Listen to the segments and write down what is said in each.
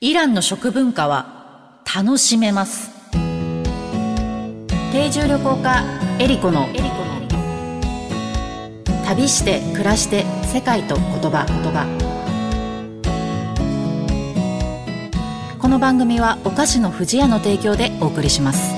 イランの食文化は楽しめます。定住旅行家エリコの旅して暮らして世界と言葉。言葉この番組はお菓子の不二家の提供でお送りします。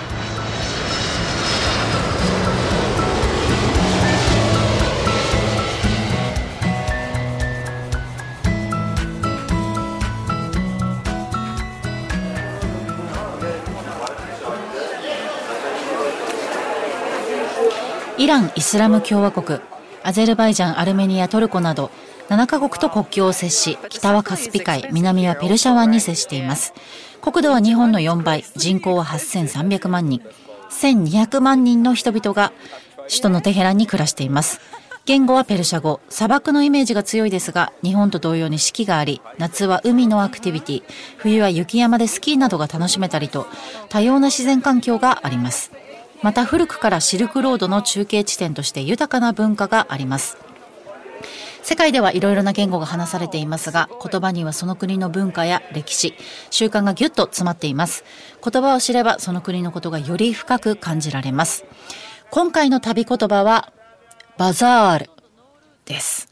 イラン・イスラム共和国、アゼルバイジャン、アルメニア、トルコなど7カ国と国境を接し、北はカスピ海、南はペルシャ湾に接しています。国土は日本の4倍、人口は8300万人、1200万人の人々が首都のテヘランに暮らしています。言語はペルシャ語、砂漠のイメージが強いですが、日本と同様に四季があり、夏は海のアクティビティ、冬は雪山でスキーなどが楽しめたりと、多様な自然環境があります。また古くからシルクロードの中継地点として豊かな文化があります。世界ではいろいろな言語が話されていますが、言葉にはその国の文化や歴史、習慣がぎゅっと詰まっています。言葉を知ればその国のことがより深く感じられます。今回の旅言葉は、バザールです。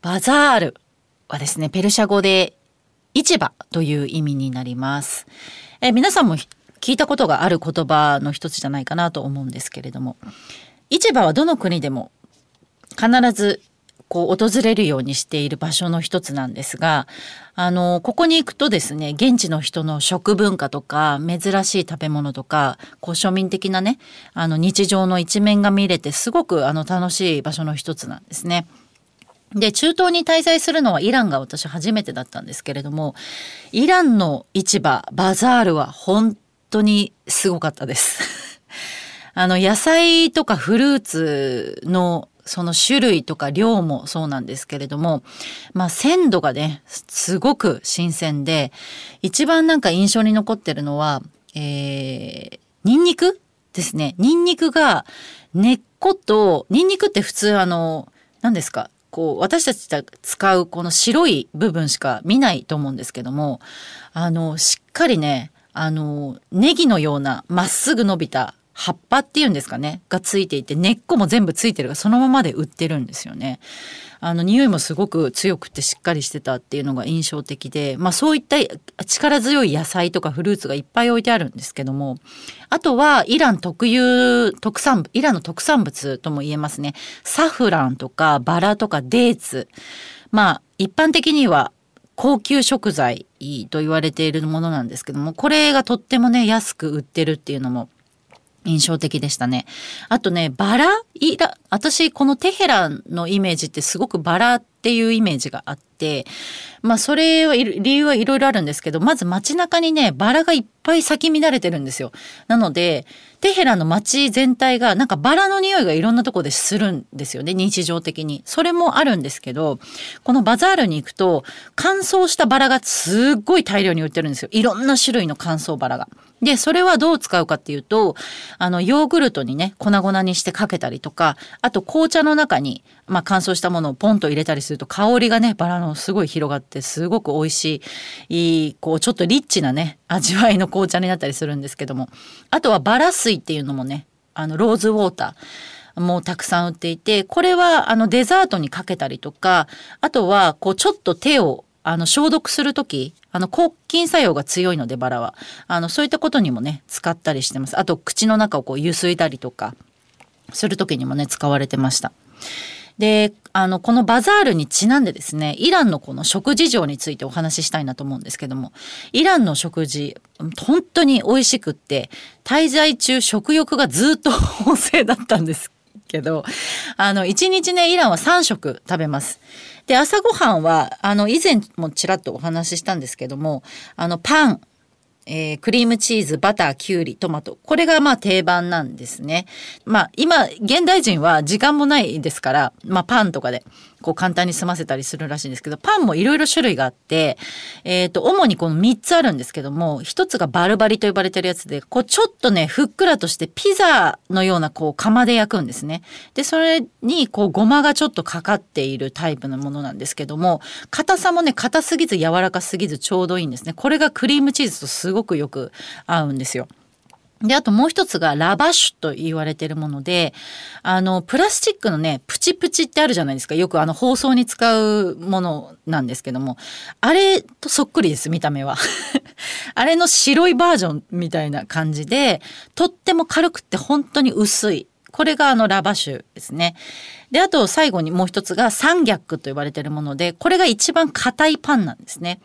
バザールはですね、ペルシャ語で市場という意味になります。え皆さんも聞いたことがある言葉の一つじゃないかなと思うんですけれども市場はどの国でも必ずこう訪れるようにしている場所の一つなんですがあのここに行くとですね現地の人の食文化とか珍しい食べ物とかこう庶民的なねあの日常の一面が見れてすごくあの楽しい場所の一つなんですね。で中東に滞在するのはイランが私初めてだったんですけれどもイランの市場バザールは本当にすごかったです。あの野菜とかフルーツのその種類とか量もそうなんですけれども、まあ鮮度がね、すごく新鮮で、一番なんか印象に残ってるのは、えー、ニンニクですね。ニンニクが根っこと、ニンニクって普通あの、何ですかこう私たちが使うこの白い部分しか見ないと思うんですけどもあのしっかりねあのネギのようなまっすぐ伸びた葉っぱっていうんですかねがついていて根っこも全部ついてるがそのままで売ってるんですよね。あの匂いもすごく強くてしっかりしてたっていうのが印象的で、まあ、そういった力強い野菜とかフルーツがいっぱい置いてあるんですけどもあとはイラン特有特産イランの特産物とも言えますね。サフランとかバラとかデーツ。まあ一般的には高級食材。いと言われているものなんですけどもこれがとってもね安く売ってるっていうのも印象的でしたね。あとね、バライラ、私このテヘランのイメージってすごくバラっていうイメージがあって、まあそれは理由はいろいろあるんですけど、まず街中にね、バラがいっぱい咲き乱れてるんですよ。なので、テヘランの街全体がなんかバラの匂いがいろんなとこでするんですよね日常的にそれもあるんですけどこのバザールに行くと乾燥したバラがすっごい大量に売ってるんですよいろんな種類の乾燥バラが。でそれはどう使うかっていうとあのヨーグルトにね粉々にしてかけたりとかあと紅茶の中に、まあ、乾燥したものをポンと入れたりすると香りがねバラのすごい広がってすごく美味しいいいこうちょっとリッチなね味わいの紅茶になったりするんですけども。あとはバラ水っていうのもねあのローズウォーターもうたくさん売っていてこれはあのデザートにかけたりとかあとはこうちょっと手をあの消毒する時あの抗菌作用が強いのでバラは。あのそういったことにもね使ったりしてます。あと口の中をこうゆすいだりとかする時にもね使われてました。であのこのバザールにちなんでですねイランのこの食事情についてお話ししたいなと思うんですけどもイランの食事本当に美味しくって滞在中食欲がずっと旺盛だったんです。けどあの1日ねイランは3食食べます。で朝ごはんはあの以前もちらっとお話ししたんですけどもあのパンえー、クリームチーズ、バター、きゅうり、トマト。これがまあ定番なんですね。まあ今、現代人は時間もないですから、まあパンとかでこう簡単に済ませたりするらしいんですけど、パンもいろいろ種類があって、えっ、ー、と、主にこの3つあるんですけども、1つがバルバリと呼ばれてるやつで、こうちょっとね、ふっくらとしてピザのようなこう釜で焼くんですね。で、それにこうごまがちょっとかかっているタイプのものなんですけども、硬さもね、硬すぎず柔らかすぎずちょうどいいんですね。これがクリームチーズとすごくよく合うんですよ。で、あともう一つがラバッシュと言われてるもので、あの、プラスチックのね、プチプチってあるじゃないですか。よくあの、包装に使うものなんですけども、あれとそっくりです、見た目は。あれの白いバージョンみたいな感じで、とっても軽くって本当に薄い。これがあのラバッシュですね。で、あと最後にもう一つがサンギャックと呼ばれてるもので、これが一番硬いパンなんですね。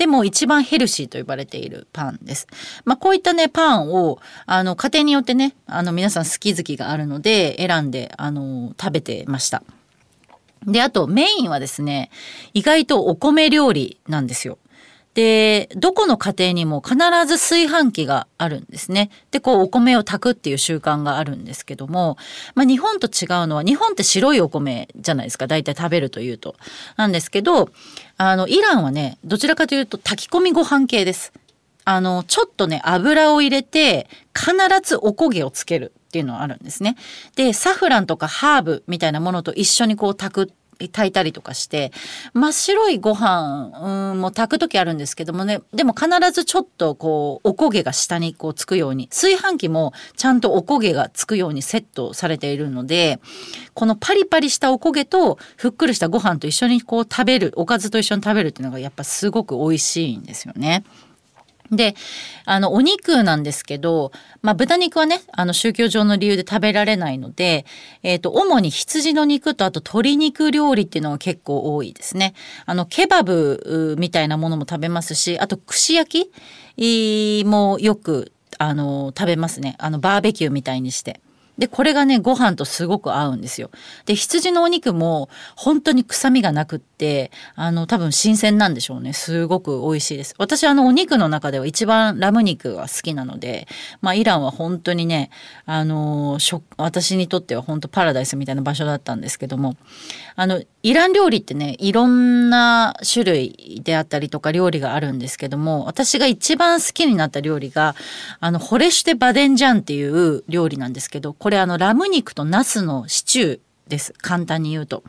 でも一番ヘルシーと呼ばれているパンです。まあ、こういったね、パンを、あの、家庭によってね、あの、皆さん好き好きがあるので、選んで、あの、食べてました。で、あとメインはですね、意外とお米料理なんですよ。で、どこの家庭にも必ず炊飯器があるんですね。で、こうお米を炊くっていう習慣があるんですけども、まあ日本と違うのは、日本って白いお米じゃないですか、大体食べるというと。なんですけど、あの、イランはね、どちらかというと炊き込みご飯系です。あの、ちょっとね、油を入れて、必ずおこげをつけるっていうのはあるんですね。で、サフランとかハーブみたいなものと一緒にこう炊く炊いたりとかして真っ白いご飯も炊く時あるんですけどもねでも必ずちょっとこうおこげが下にこうつくように炊飯器もちゃんとおこげがつくようにセットされているのでこのパリパリしたおこげとふっくりしたご飯と一緒にこう食べるおかずと一緒に食べるっていうのがやっぱすごく美味しいんですよね。で、あの、お肉なんですけど、まあ、豚肉はね、あの、宗教上の理由で食べられないので、えっ、ー、と、主に羊の肉と、あと鶏肉料理っていうのが結構多いですね。あの、ケバブみたいなものも食べますし、あと、串焼きもよく、あの、食べますね。あの、バーベキューみたいにして。で、これがね、ご飯とすごく合うんですよ。で、羊のお肉も本当に臭みがなくって、あの、多分新鮮なんでしょうね。すごく美味しいです。私、あの、お肉の中では一番ラム肉が好きなので、まあ、イランは本当にね、あの、私にとっては本当パラダイスみたいな場所だったんですけども、あの、イラン料理ってね、いろんな種類であったりとか料理があるんですけども、私が一番好きになった料理が、あの、ホレシュテ・バデンジャンっていう料理なんですけど、これあの、ラム肉とナスのシチューです。簡単に言うと。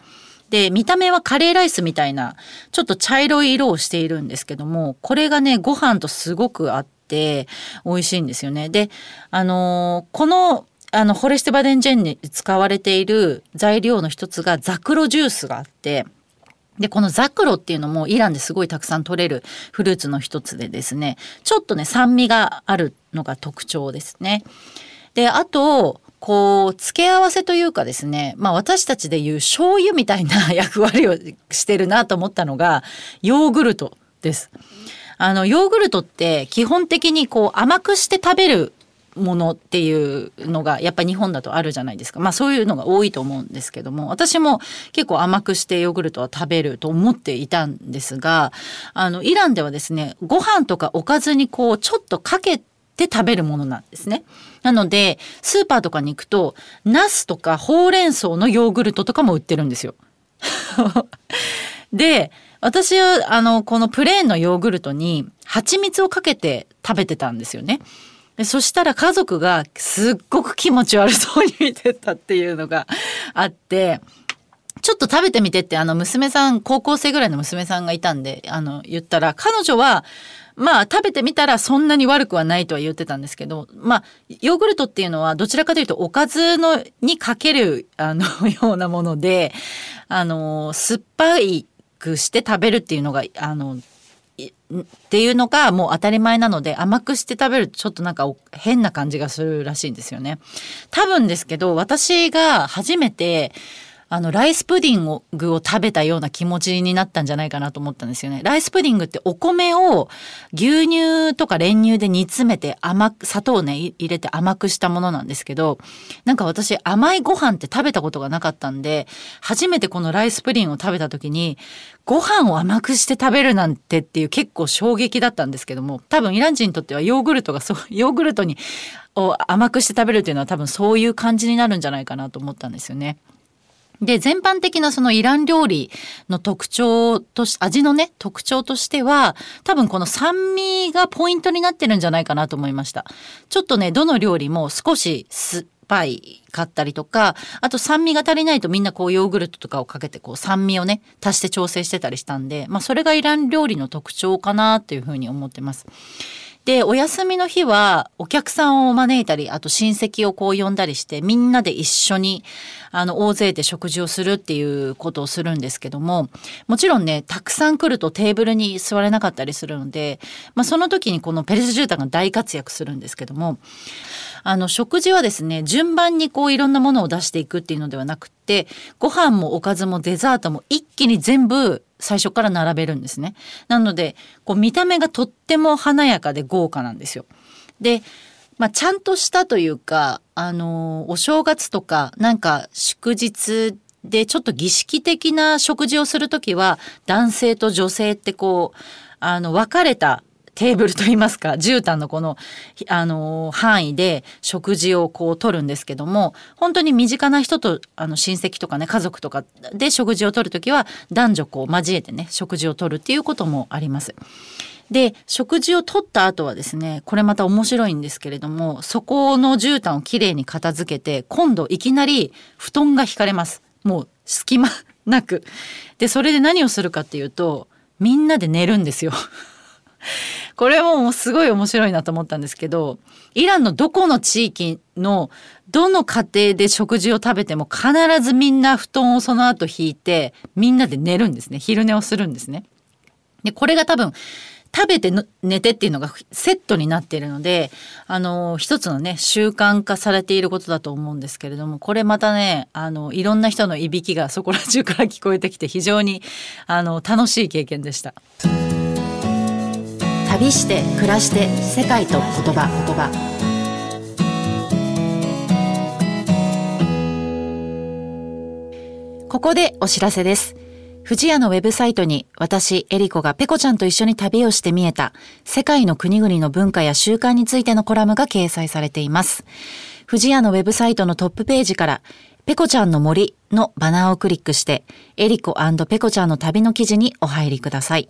で、見た目はカレーライスみたいな、ちょっと茶色い色をしているんですけども、これがね、ご飯とすごく合って、美味しいんですよね。で、あのー、このあの、フォレステバデンジェンに使われている材料の一つがザクロジュースがあって、で、このザクロっていうのもイランですごいたくさん取れるフルーツの一つでですね、ちょっとね、酸味があるのが特徴ですね。で、あと、こう、付け合わせというかですね、まあ私たちでいう醤油みたいな役割をしてるなと思ったのが、ヨーグルトです。あの、ヨーグルトって基本的にこう甘くして食べるものっていうのがやっぱ日本だとあるじゃないですかまあそういうのが多いと思うんですけども私も結構甘くしてヨーグルトは食べると思っていたんですがあのイランではですねご飯とかおかずにこうちょっとかけて食べるものなんですね。なのでスーパーとかに行くとナスとかほうれん草のヨーグルトとかも売ってるんですよ。で私はあのこのプレーンのヨーグルトに蜂蜜をかけて食べてたんですよね。でそしたら家族がすっごく気持ち悪そうに見てたっていうのがあってちょっと食べてみてってあの娘さん高校生ぐらいの娘さんがいたんであの言ったら彼女はまあ食べてみたらそんなに悪くはないとは言ってたんですけどまあヨーグルトっていうのはどちらかというとおかずのにかけるあの ようなものであの酸っぱいくして食べるっていうのがあのっていうのがもう当たり前なので甘くして食べるとちょっとなんか変な感じがするらしいんですよね。多分ですけど私が初めてあの、ライスプディングを食べたような気持ちになったんじゃないかなと思ったんですよね。ライスプディングってお米を牛乳とか練乳で煮詰めて甘く、砂糖をね、入れて甘くしたものなんですけど、なんか私甘いご飯って食べたことがなかったんで、初めてこのライスプディングを食べた時に、ご飯を甘くして食べるなんてっていう結構衝撃だったんですけども、多分イラン人にとってはヨーグルトがそう、ヨーグルトにを甘くして食べるっていうのは多分そういう感じになるんじゃないかなと思ったんですよね。で、全般的なそのイラン料理の特徴とし、味のね、特徴としては、多分この酸味がポイントになってるんじゃないかなと思いました。ちょっとね、どの料理も少し酸っぱいかったりとか、あと酸味が足りないとみんなこうヨーグルトとかをかけてこう酸味をね、足して調整してたりしたんで、まあそれがイラン料理の特徴かなっていうふうに思ってます。で、お休みの日はお客さんを招いたり、あと親戚をこう呼んだりして、みんなで一緒に、あの、大勢で食事をするっていうことをするんですけども、もちろんね、たくさん来るとテーブルに座れなかったりするので、まあその時にこのペレス絨毯が大活躍するんですけども、あの、食事はですね、順番にこういろんなものを出していくっていうのではなくて、ご飯もおかずもデザートも一気に全部最初から並べるんですね。なので、こう見た目がとっても華やかで豪華なんですよ。で、まあ、ちゃんとしたというか、あのお正月とか、なんか祝日でちょっと儀式的な食事をする時は、男性と女性ってこう、あの、分かれたテーブルといいますか絨毯のこの、あの範囲で食事をこう取るんですけども本当に身近な人とあの親戚とかね家族とかで食事を取る時は男女こう交えてね食事を取るっていうこともあります。で食事を取った後はですねこれまた面白いんですけれどもそこの絨毯をきれいに片付けて今度いきなり布団が引かれます。もう隙間なく。でそれで何をするかっていうとみんなで寝るんですよ。これももうすごい面白いなと思ったんですけどイランのどこの地域のどの家庭で食事を食べても必ずみんな布団をその後引いてみんなで寝るんですね昼寝をするんですね。でこれが多分食べて寝てっていうのがセットになっているので、あの、一つのね、習慣化されていることだと思うんですけれども、これまたね、あの、いろんな人のいびきがそこら中から聞こえてきて非常に、あの、楽しい経験でした。旅して暮らして世界と言葉言葉ここでお知らせです。富士屋のウェブサイトに私、エリコがペコちゃんと一緒に旅をして見えた世界の国々の文化や習慣についてのコラムが掲載されています。富士屋のウェブサイトのトップページからペコちゃんの森のバナーをクリックしてエリコペコちゃんの旅の記事にお入りください。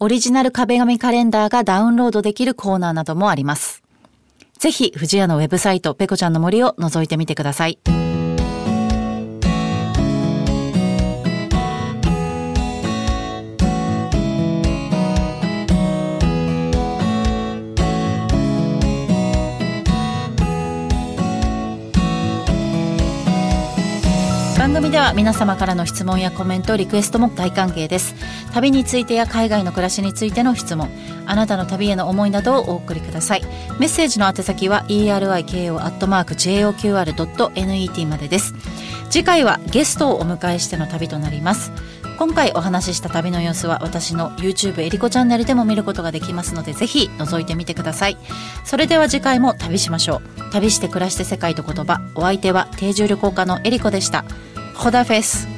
オリジナル壁紙カレンダーがダウンロードできるコーナーなどもあります。ぜひ、藤屋のウェブサイト、ペコちゃんの森を覗いてみてください。番組では皆様からの質問やコメントリクエストも大歓迎です。旅についてや海外の暮らしについての質問あなたの旅への思いなどをお送りください。メッセージの宛先は eriko.joqr.net までです。次回はゲストをお迎えしての旅となります。今回お話しした旅の様子は私の YouTube えりこチャンネルでも見ることができますのでぜひ覗いてみてください。それでは次回も旅しましょう。旅して暮らして世界と言葉。お相手は定住旅行家のえりこでした。ホダフェス。